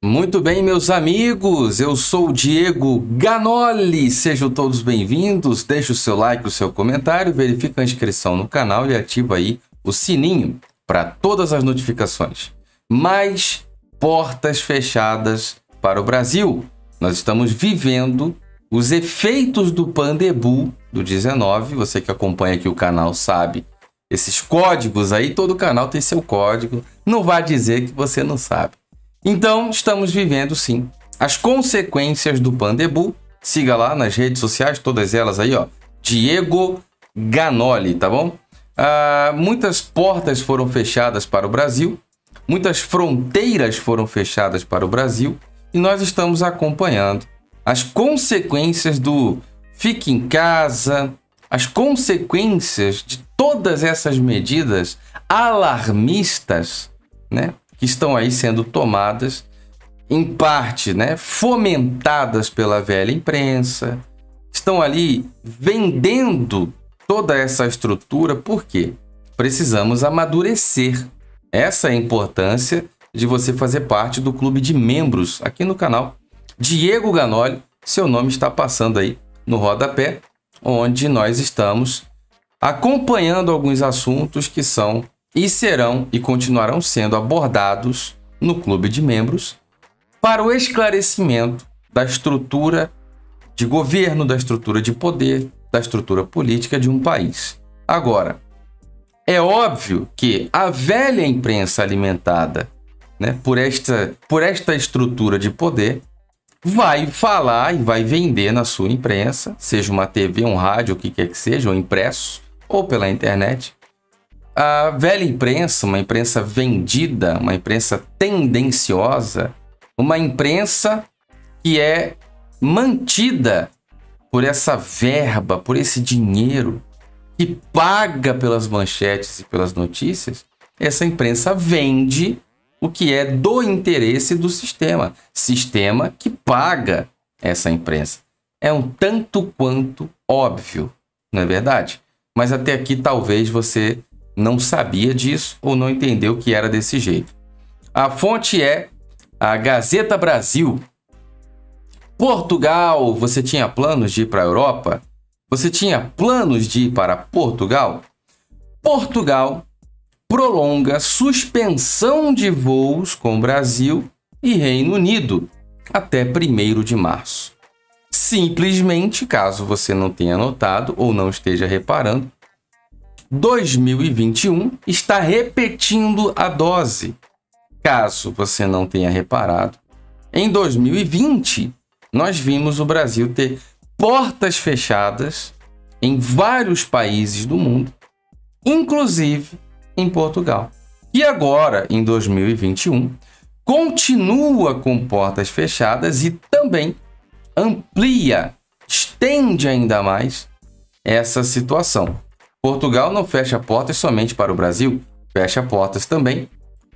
Muito bem, meus amigos, eu sou o Diego Ganoli, sejam todos bem-vindos, deixe o seu like, o seu comentário, verifique a inscrição no canal e ativa aí o sininho para todas as notificações. Mais portas fechadas para o Brasil. Nós estamos vivendo os efeitos do Pandebu do 19, você que acompanha aqui o canal sabe, esses códigos aí, todo canal tem seu código, não vai dizer que você não sabe. Então, estamos vivendo sim as consequências do Pandebu. Siga lá nas redes sociais, todas elas aí, ó. Diego Ganoli, tá bom? Ah, muitas portas foram fechadas para o Brasil, muitas fronteiras foram fechadas para o Brasil e nós estamos acompanhando as consequências do fique em casa, as consequências de todas essas medidas alarmistas, né? Que estão aí sendo tomadas, em parte, né, fomentadas pela velha imprensa, estão ali vendendo toda essa estrutura, por quê? Precisamos amadurecer. Essa é a importância de você fazer parte do clube de membros aqui no canal. Diego Ganoli, seu nome está passando aí no rodapé, onde nós estamos acompanhando alguns assuntos que são e serão e continuarão sendo abordados no clube de membros para o esclarecimento da estrutura de governo, da estrutura de poder, da estrutura política de um país. Agora, é óbvio que a velha imprensa alimentada né, por, esta, por esta estrutura de poder vai falar e vai vender na sua imprensa, seja uma TV, um rádio, o que quer que seja, ou impresso, ou pela internet, a velha imprensa, uma imprensa vendida, uma imprensa tendenciosa, uma imprensa que é mantida por essa verba, por esse dinheiro que paga pelas manchetes e pelas notícias, essa imprensa vende o que é do interesse do sistema. Sistema que paga essa imprensa. É um tanto quanto óbvio, não é verdade? Mas até aqui talvez você não sabia disso ou não entendeu que era desse jeito. A fonte é a Gazeta Brasil. Portugal, você tinha planos de ir para a Europa? Você tinha planos de ir para Portugal? Portugal prolonga suspensão de voos com Brasil e Reino Unido até 1 de março. Simplesmente, caso você não tenha notado ou não esteja reparando, 2021 está repetindo a dose. Caso você não tenha reparado, em 2020 nós vimos o Brasil ter portas fechadas em vários países do mundo, inclusive em Portugal. E agora, em 2021, continua com portas fechadas e também amplia, estende ainda mais essa situação. Portugal não fecha portas somente para o Brasil, fecha portas também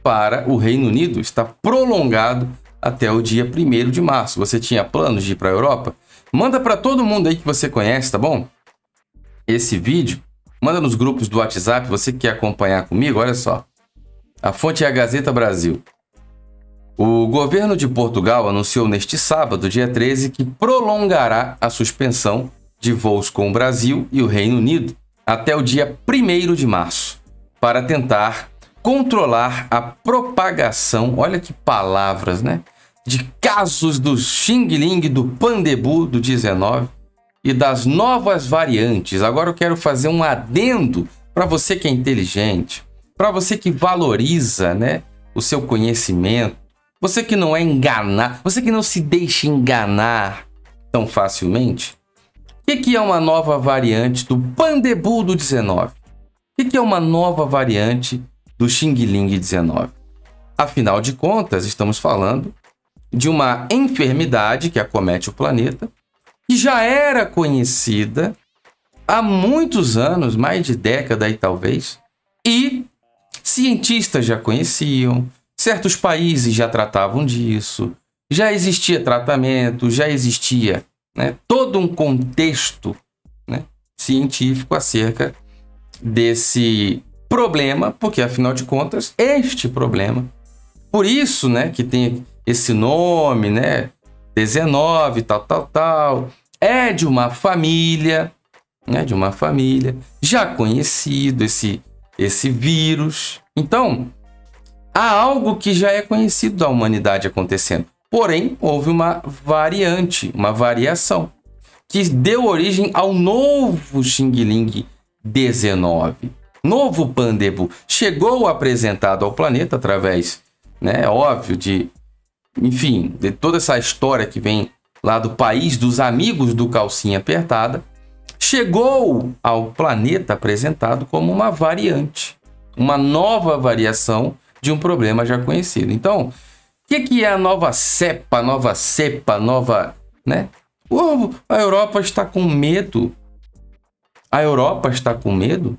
para o Reino Unido. Está prolongado até o dia 1 de março. Você tinha planos de ir para a Europa? Manda para todo mundo aí que você conhece, tá bom? Esse vídeo, manda nos grupos do WhatsApp, você que quer acompanhar comigo, olha só. A fonte é a Gazeta Brasil. O governo de Portugal anunciou neste sábado, dia 13, que prolongará a suspensão de voos com o Brasil e o Reino Unido até o dia 1 de março para tentar controlar a propagação, olha que palavras, né? De casos do Xing Ling, do Pandebu do 19 e das novas variantes. Agora eu quero fazer um adendo para você que é inteligente, para você que valoriza, né, o seu conhecimento, você que não é enganar, você que não se deixa enganar tão facilmente. O que, é uma nova variante do Pandebu do 19? O que, que é uma nova variante do Xing Ling 19? Afinal de contas, estamos falando de uma enfermidade que acomete o planeta, que já era conhecida há muitos anos, mais de década e talvez, e cientistas já conheciam, certos países já tratavam disso, já existia tratamento, já existia né, todo um contexto né, científico acerca desse problema, porque afinal de contas, este problema, por isso né, que tem esse nome, né? 19, tal, tal, tal. É de uma família, né? De uma família já conhecido esse esse vírus. Então, há algo que já é conhecido da humanidade acontecendo. Porém, houve uma variante, uma variação, que deu origem ao novo Xing Ling 19. Novo Pandebu chegou apresentado ao planeta através, né, óbvio, de, enfim, de toda essa história que vem lá do país dos amigos do calcinha apertada, chegou ao planeta apresentado como uma variante, uma nova variação de um problema já conhecido. Então, que, que é a nova cepa, nova cepa, nova, né? a Europa está com medo. A Europa está com medo.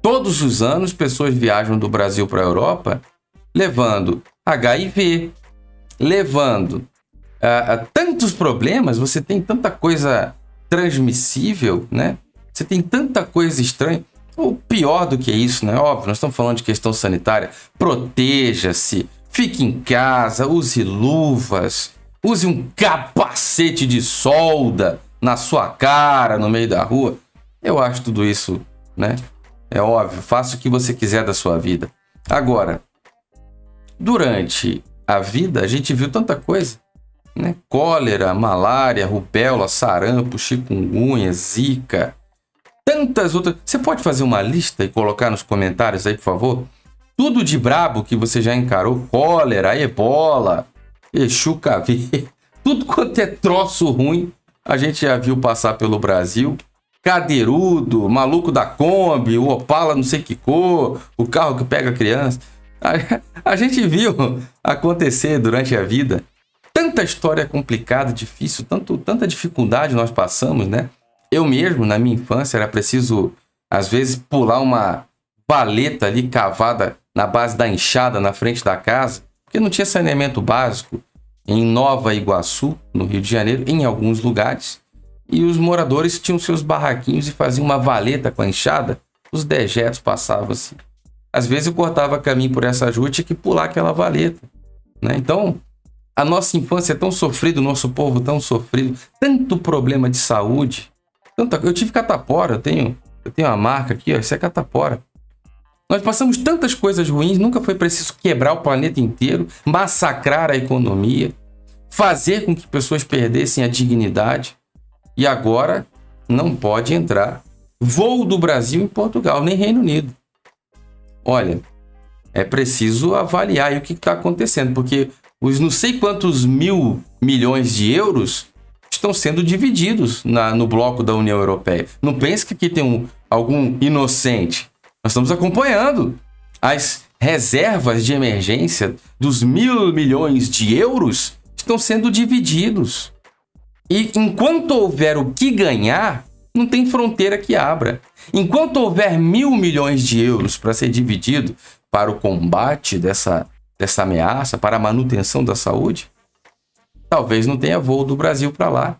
Todos os anos, pessoas viajam do Brasil para a Europa levando HIV, levando uh, tantos problemas. Você tem tanta coisa transmissível, né? Você tem tanta coisa estranha. O pior do que isso, né? Óbvio, nós estamos falando de questão sanitária. Proteja-se, fique em casa, use luvas, use um capacete de solda na sua cara no meio da rua. Eu acho tudo isso, né? É óbvio, faça o que você quiser da sua vida. Agora, durante a vida, a gente viu tanta coisa, né? Cólera, malária, rubéola, sarampo, chikungunya, zika, tantas outras. Você pode fazer uma lista e colocar nos comentários aí, por favor? Tudo de brabo que você já encarou: cólera, ebola, Exu Caveira, tudo quanto é troço ruim, a gente já viu passar pelo Brasil. Cadeirudo, maluco da Kombi, o Opala não sei que cor, o carro que pega criança. A, a gente viu acontecer durante a vida tanta história complicada, difícil, tanto, tanta dificuldade nós passamos, né? Eu mesmo, na minha infância, era preciso, às vezes, pular uma valeta ali cavada na base da enxada na frente da casa, porque não tinha saneamento básico em Nova Iguaçu, no Rio de Janeiro, em alguns lugares. E os moradores tinham seus barraquinhos e faziam uma valeta com a enxada, os dejetos passavam assim. Às vezes eu cortava caminho por essa rua e tinha que pular aquela valeta. Né? Então, a nossa infância é tão sofrida, o nosso povo tão sofrido, tanto problema de saúde, eu tive catapora, eu tenho, eu tenho uma marca aqui, ó, isso é catapora. Nós passamos tantas coisas ruins, nunca foi preciso quebrar o planeta inteiro, massacrar a economia, fazer com que pessoas perdessem a dignidade. E agora não pode entrar voo do Brasil em Portugal, nem Reino Unido. Olha, é preciso avaliar o que está acontecendo, porque os não sei quantos mil milhões de euros estão sendo divididos na, no bloco da União Europeia. Não pense que aqui tem um, algum inocente. Nós estamos acompanhando as reservas de emergência dos mil milhões de euros estão sendo divididos. E enquanto houver o que ganhar, não tem fronteira que abra. Enquanto houver mil milhões de euros para ser dividido para o combate dessa, dessa ameaça, para a manutenção da saúde, talvez não tenha voo do Brasil para lá.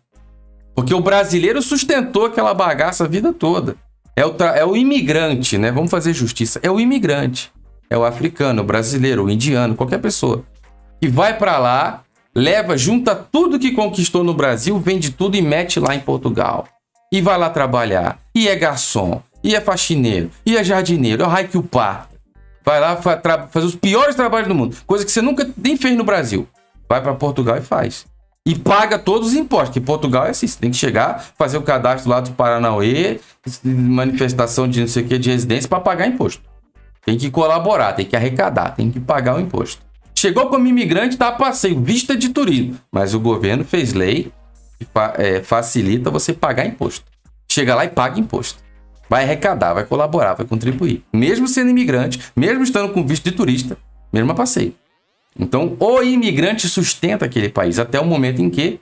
Porque o brasileiro sustentou aquela bagaça a vida toda. É o, é o imigrante, né? Vamos fazer justiça. É o imigrante. É o africano, o brasileiro, o indiano, qualquer pessoa. Que vai para lá, leva, junta tudo que conquistou no Brasil, vende tudo e mete lá em Portugal. E vai lá trabalhar. E é garçom. E é faxineiro. E é jardineiro. É o raio que o pá. Vai lá fazer os piores trabalhos do mundo. Coisa que você nunca nem fez no Brasil vai para Portugal e faz. E paga todos os impostos, que Portugal é assim, você tem que chegar, fazer o cadastro lá do Paranauê, manifestação de não sei o que, de residência, para pagar imposto. Tem que colaborar, tem que arrecadar, tem que pagar o imposto. Chegou como imigrante, tá passeio, vista de turismo. Mas o governo fez lei que é, facilita você pagar imposto. Chega lá e paga imposto. Vai arrecadar, vai colaborar, vai contribuir. Mesmo sendo imigrante, mesmo estando com visto de turista, mesmo a passeio. Então, o imigrante sustenta aquele país até o momento em que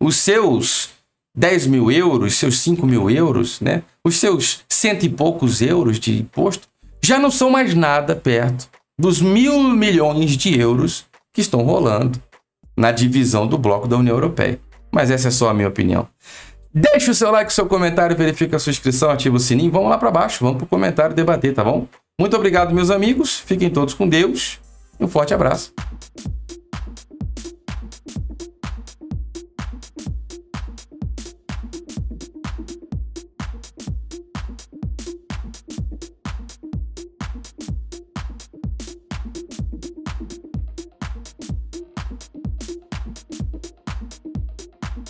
os seus 10 mil euros, seus 5 mil euros, né? os seus cento e poucos euros de imposto já não são mais nada perto dos mil milhões de euros que estão rolando na divisão do bloco da União Europeia. Mas essa é só a minha opinião. Deixe o seu like, o seu comentário, verifique a sua inscrição, ativa o sininho. Vamos lá para baixo, vamos para o comentário debater, tá bom? Muito obrigado, meus amigos. Fiquem todos com Deus. Um forte abraço.